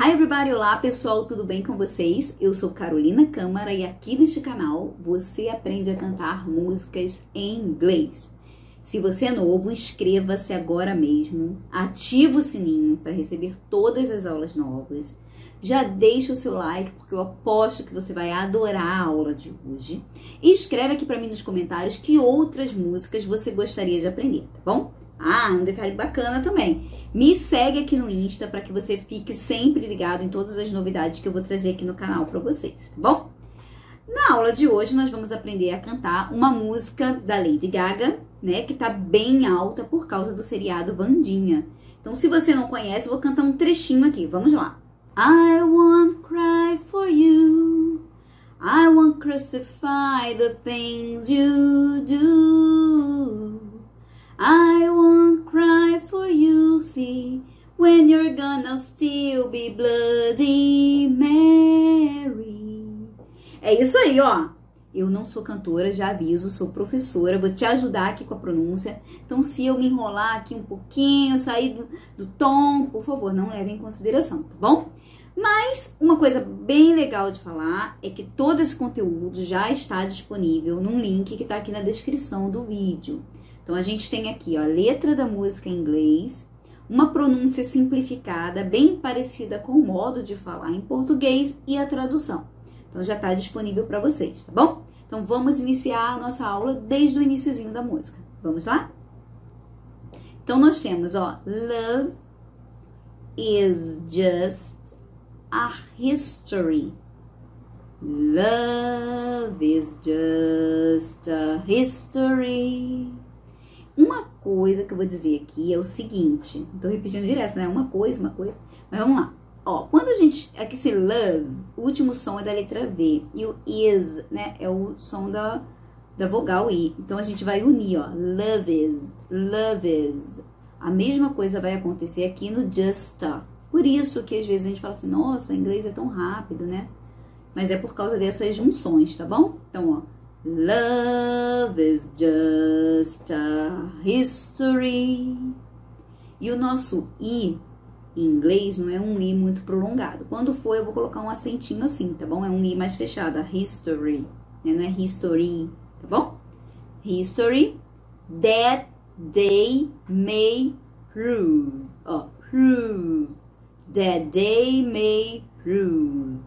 Hi everybody, olá pessoal, tudo bem com vocês? Eu sou Carolina Câmara e aqui neste canal você aprende a cantar músicas em inglês. Se você é novo, inscreva-se agora mesmo, ativa o sininho para receber todas as aulas novas. Já deixa o seu like, porque eu aposto que você vai adorar a aula de hoje. E escreve aqui para mim nos comentários que outras músicas você gostaria de aprender, tá bom? Ah, um detalhe bacana também. Me segue aqui no Insta para que você fique sempre ligado em todas as novidades que eu vou trazer aqui no canal para vocês, tá bom? Na aula de hoje nós vamos aprender a cantar uma música da Lady Gaga, né, que tá bem alta por causa do seriado Vandinha. Então, se você não conhece, eu vou cantar um trechinho aqui. Vamos lá. I won't cry for you. I won't crucify the things you do. I won't cry for you, see, when you're gonna still be Bloody Mary. É isso aí, ó. Eu não sou cantora, já aviso, sou professora, vou te ajudar aqui com a pronúncia. Então, se eu me enrolar aqui um pouquinho, sair do, do tom, por favor, não leve em consideração, tá bom? Mas uma coisa bem legal de falar é que todo esse conteúdo já está disponível num link que está aqui na descrição do vídeo. Então a gente tem aqui ó, a letra da música em inglês, uma pronúncia simplificada, bem parecida com o modo de falar em português e a tradução. Então já está disponível para vocês, tá bom? Então vamos iniciar a nossa aula desde o iníciozinho da música. Vamos lá? Então nós temos, ó, love is just a history. Love is just a history. Uma coisa que eu vou dizer aqui é o seguinte, tô repetindo direto, né? Uma coisa, uma coisa. Mas vamos lá. Ó, quando a gente. Aqui esse love, o último som é da letra V. E o is, né? É o som da, da vogal I. Então a gente vai unir, ó. Love is, love is. A mesma coisa vai acontecer aqui no just. Por isso que às vezes a gente fala assim, nossa, inglês é tão rápido, né? Mas é por causa dessas junções, tá bom? Então, ó. Love is just a history. E o nosso I em inglês não é um I muito prolongado. Quando for, eu vou colocar um acentinho assim, tá bom? É um I mais fechado, history. Né? Não é history, tá bom? History that they may prove. Ó, prove. That they may prove.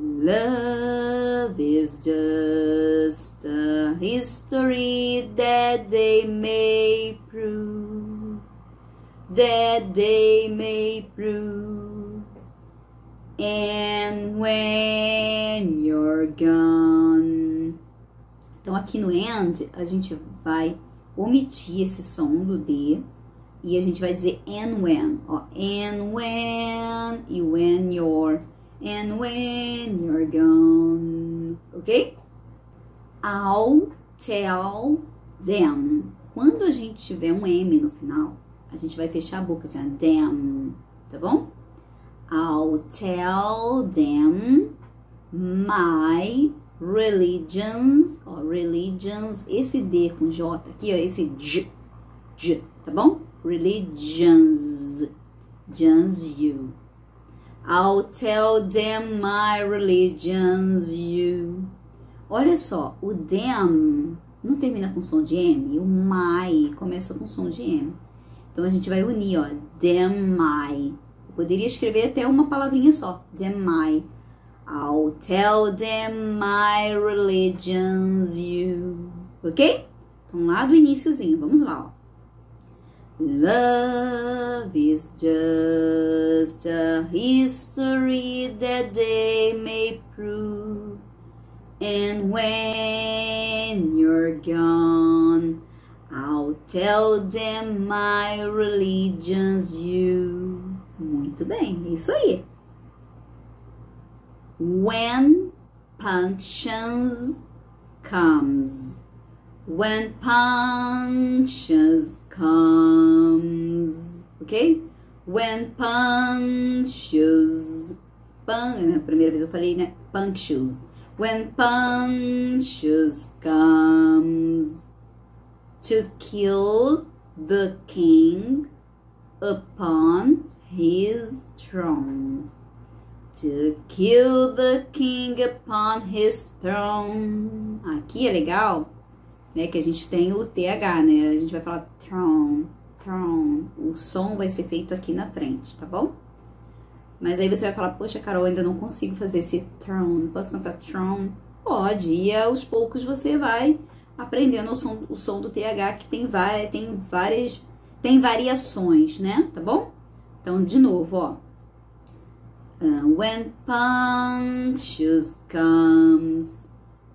Love is just a history that they may prove, that they may prove. And when you're gone. Então, aqui no end, a gente vai omitir esse som do D e a gente vai dizer and when. Ó, and when e when you're and when you're gone, ok? I'll tell them. Quando a gente tiver um M no final, a gente vai fechar a boca assim, them, tá bom? I'll tell them my religions, ó, religions, esse D com J aqui, ó, esse J, J, tá bom? Religions, just you. I'll tell them my religion's you. Olha só, o them não termina com som de M, o my começa com som de M. Então a gente vai unir, ó, them my. Eu poderia escrever até uma palavrinha só, them my. I'll tell them my religion's you. Ok? Então lá do iníciozinho, vamos lá, ó. Love is just a history that they may prove. And when you're gone, I'll tell them my religion's you. Muito bem, isso aí. When punctions comes. When punctions comes, ok? When punctures, pun, a primeira vez eu falei, né? Punctures. When punctures comes to kill the king upon his throne. To kill the king upon his throne. Aqui é legal, né? Que a gente tem o TH, né? A gente vai falar throne, throne. O som vai ser feito aqui na frente, tá bom? Mas aí você vai falar, poxa, Carol, ainda não consigo fazer esse throne. Posso cantar throne? Pode. E aos poucos você vai aprendendo o som, o som do TH, que tem, tem várias, tem variações, né? Tá bom? Então, de novo, ó. Uh, when Pontius comes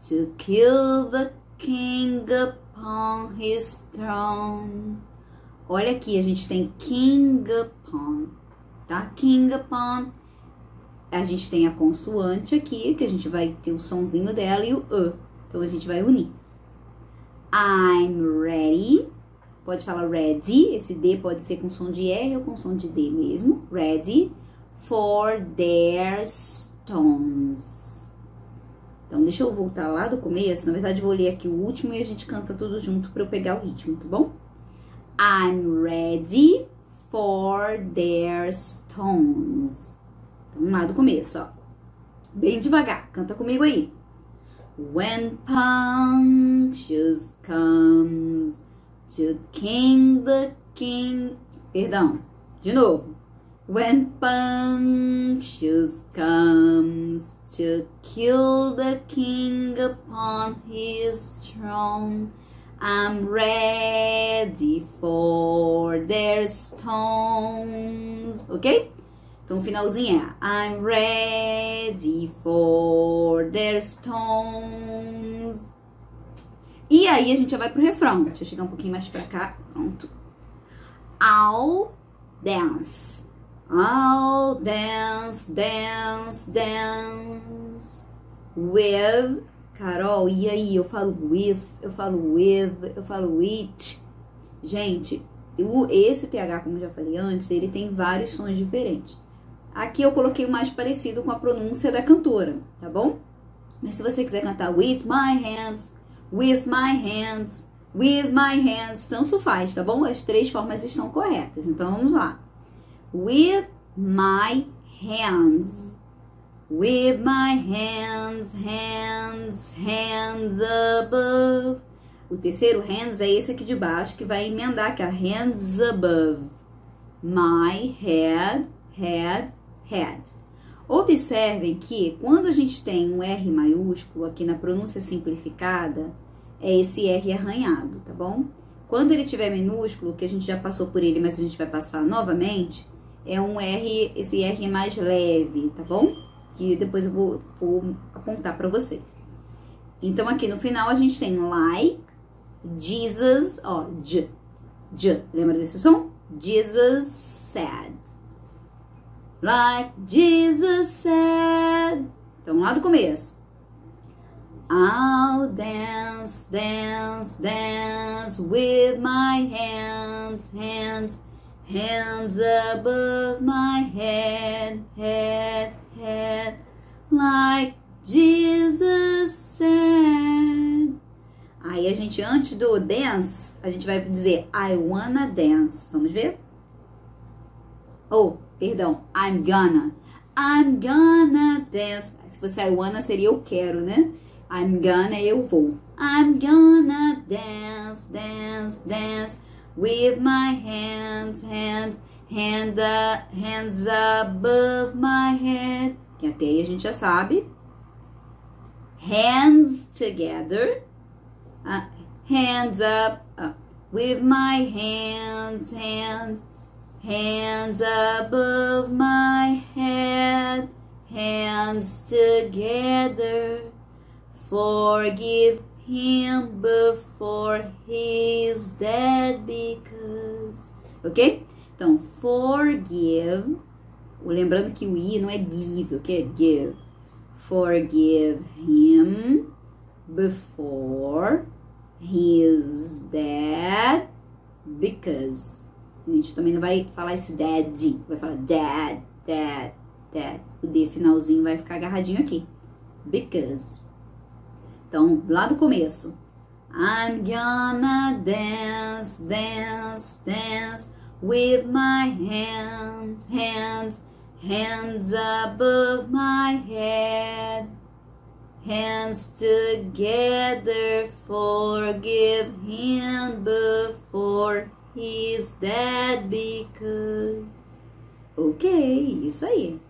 to kill the king upon his throne. Olha aqui, a gente tem king upon, tá? King upon. A gente tem a consoante aqui, que a gente vai ter o sonzinho dela e o e. Então a gente vai unir. I'm ready. Pode falar ready. Esse D pode ser com som de R ou com som de D mesmo. Ready for their stones. Então, deixa eu voltar lá do começo. Na verdade, vou ler aqui o último e a gente canta tudo junto para eu pegar o ritmo, tá bom? I'm ready for their stones. Então, lá do começo, ó. Bem devagar, canta comigo aí. When Pontius comes to king the king. Perdão, de novo. When Pontius comes to kill the king upon his throne, I'm ready for their stones. Ok? Então o finalzinho é I'm ready for their stones. E aí a gente já vai pro refrão. Deixa eu chegar um pouquinho mais pra cá. Pronto. I'll dance. I'll dance, dance, dance with. Carol, e aí? Eu falo with, eu falo with, eu falo it. Gente, esse TH, como já falei antes, ele tem vários sons diferentes. Aqui eu coloquei o mais parecido com a pronúncia da cantora, tá bom? Mas se você quiser cantar with my hands, with my hands, with my hands, tanto faz, tá bom? As três formas estão corretas. Então vamos lá with my hands. With my hands, hands, hands above. O terceiro hands é esse aqui de baixo que vai emendar aqui, a hands above. My head, head, head. Observem que quando a gente tem um R maiúsculo aqui na pronúncia simplificada, é esse R arranhado, tá bom? Quando ele tiver minúsculo, que a gente já passou por ele, mas a gente vai passar novamente, é um R, esse R é mais leve, tá bom? Que depois eu vou, vou apontar para vocês. Então, aqui no final a gente tem like, Jesus, ó, J, J, lembra desse som? Jesus said. Like Jesus said. Então, lá do começo. I'll dance, dance, dance with my hands, hands, Hands above my head, head, head, like Jesus said. Aí a gente, antes do dance, a gente vai dizer I wanna dance. Vamos ver? Oh, perdão, I'm gonna. I'm gonna dance. Se fosse I wanna, seria eu quero, né? I'm gonna, eu vou. I'm gonna dance, dance, dance with my hands, hands, hand, uh, hands above my head. Que até aí a gente já sabe. Hands together. Uh, hands up, uh, with my hands, hands, hands above my head, hands together. Forgive him before he's dead because. Ok? Então, forgive. Lembrando que o I não é give, ok? Give. Forgive him before he's dead because. A gente também não vai falar esse dead, vai falar dad, dad, dad. O D finalzinho vai ficar agarradinho aqui. Because. Então, lá do começo. I'm gonna dance, dance, dance with my hands, hands, Hands above my head, hands together, forgive him before he's dead because. Ok, isso aí.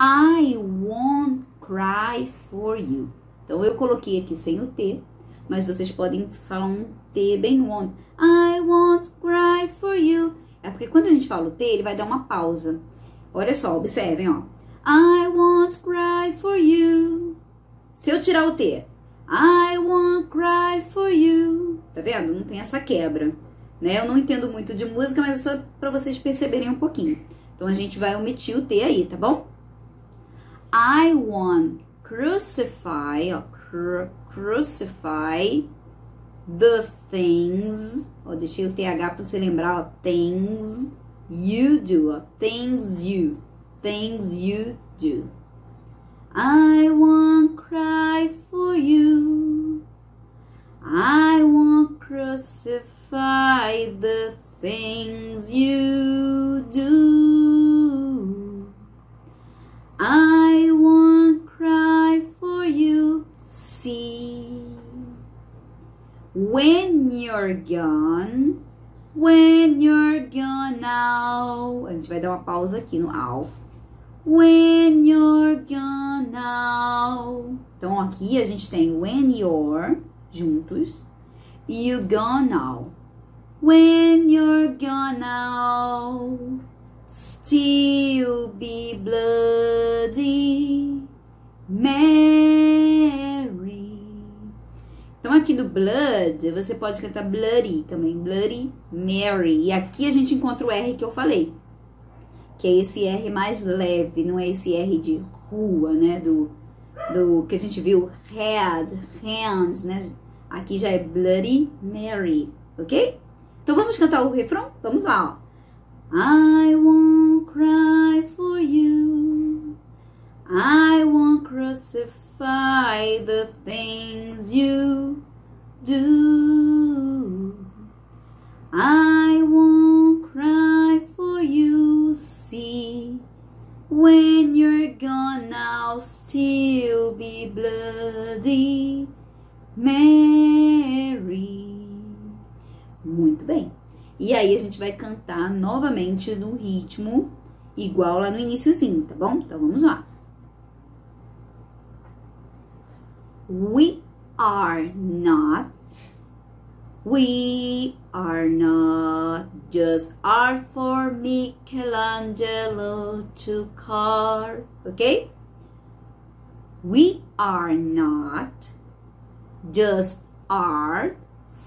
I won't cry for you. Então eu coloquei aqui sem o T, mas vocês podem falar um T bem won't. I won't cry for you. É porque quando a gente fala o T, ele vai dar uma pausa. Olha só, observem, ó. I won't cry for you. Se eu tirar o T, I won't cry for you. Tá vendo? Não tem essa quebra. Né? Eu não entendo muito de música, mas é só pra vocês perceberem um pouquinho. Então a gente vai omitir o T aí, tá bom? I won't crucify, ó, cru, crucify the things, ó, deixei o TH para você lembrar, ó, things you do, ó, things you, things you do. I won't cry for you. I won't crucify the things you do. I cry for you. See. When you're gone, when you're gone now. A gente vai dar uma pausa aqui no ao. When you're gone now. Então aqui a gente tem when you're juntos e you gone now. When you're gone now, still be bloody Mary. Então aqui do blood, você pode cantar bloody também, bloody Mary. E aqui a gente encontra o R que eu falei, que é esse R mais leve, não é esse R de rua, né, do, do que a gente viu, head, hands, né? Aqui já é bloody Mary, ok? Então vamos cantar o refrão? Vamos lá, ó. I won't cry for you. I won't crucify the things you do. I won't cry for you. See, when you're gone, I'll still be bloody Mary. Muito bem. E aí a gente vai cantar novamente no ritmo igual lá no iníciozinho, tá bom? Então vamos lá. We are not. We are not. Just art for Michelangelo to carve, okay? We are not. Just art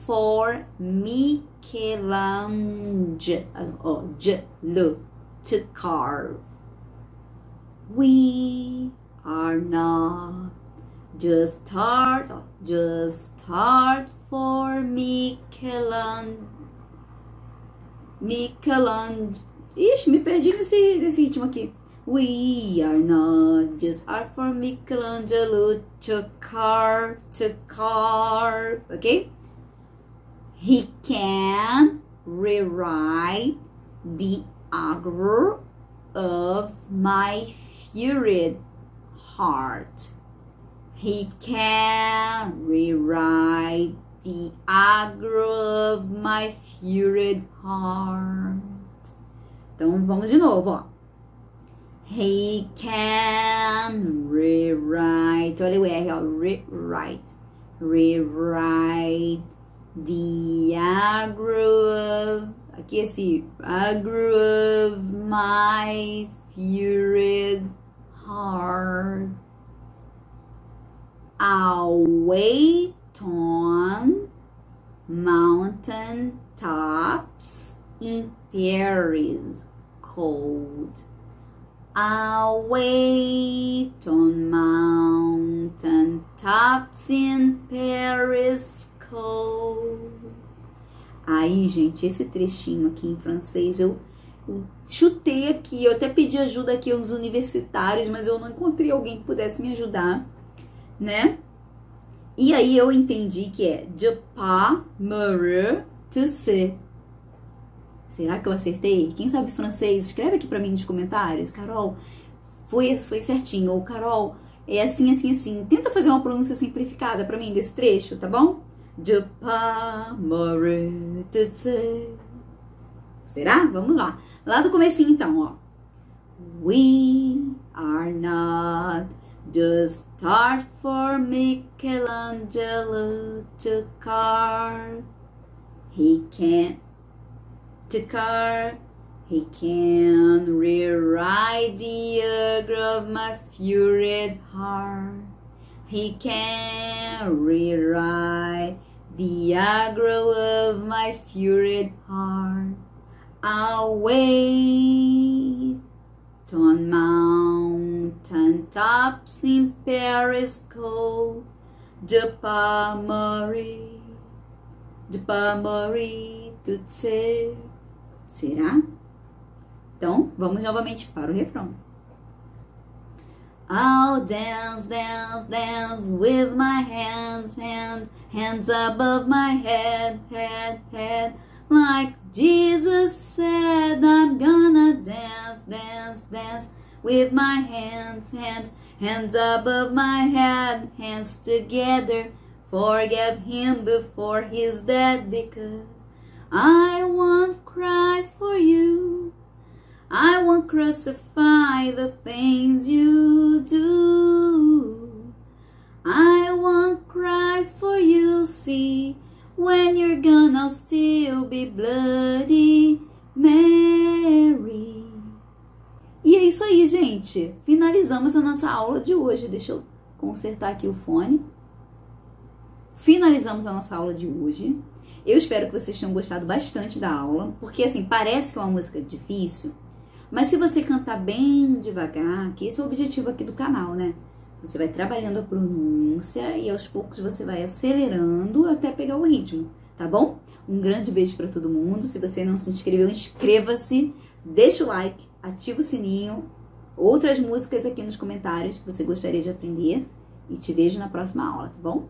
for Michelangelo to carve. We are not just art, just art for Michelangelo. Michelangelo. Ixi, me perdi nesse, nesse ritmo aqui. We are not just art for Michelangelo to carve, to carve, okay? He can rewrite the anger of my furied heart. He can rewrite the anger of my furied heart. Então vamos de novo, ó. He can rewrite. Olha o R, ó. Rewrite. Rewrite the aggro of. Aqui esse aggro of my furied heart. Wait on mountain tops in Paris cold. Wait on mountain tops in Paris cold. Aí, gente, esse trechinho aqui em francês eu, eu chutei aqui, eu até pedi ajuda aqui aos universitários, mas eu não encontrei alguém que pudesse me ajudar, né? E aí eu entendi que é de pas to se. Será que eu acertei? Quem sabe francês? Escreve aqui para mim nos comentários. Carol, foi, foi certinho. Ou Carol, é assim, assim, assim. Tenta fazer uma pronúncia simplificada para mim desse trecho, tá bom? De pas Será? Vamos lá. Lá do comecinho então, ó. We are not just art for Michelangelo to carve. He can't to carve. He can rewrite the aggro of my furied heart. He can rewrite the aggro of my furied heart. I'll tops in Paris cold, de pas mourir, de mourir tout seul. Será? Então, vamos novamente para o refrão. I'll dance, dance, dance with my hands, hands, hands above my head, head, head. Like Jesus said, I'm gonna dance, dance, dance with my hands, hands, hands above my head, hands together. Forgive him before he's dead because I won't cry for you. I won't crucify the things you do. I won't cry for you, see, when you're gonna still be bloody Mary. E é isso aí, gente. Finalizamos a nossa aula de hoje. Deixa eu consertar aqui o fone. Finalizamos a nossa aula de hoje. Eu espero que vocês tenham gostado bastante da aula, porque assim, parece que é uma música difícil, mas se você cantar bem devagar, que esse é o objetivo aqui do canal, né? Você vai trabalhando a pronúncia e aos poucos você vai acelerando até pegar o ritmo, tá bom? Um grande beijo para todo mundo. Se você não se inscreveu, inscreva-se, deixa o like, ativa o sininho, outras músicas aqui nos comentários que você gostaria de aprender e te vejo na próxima aula, tá bom?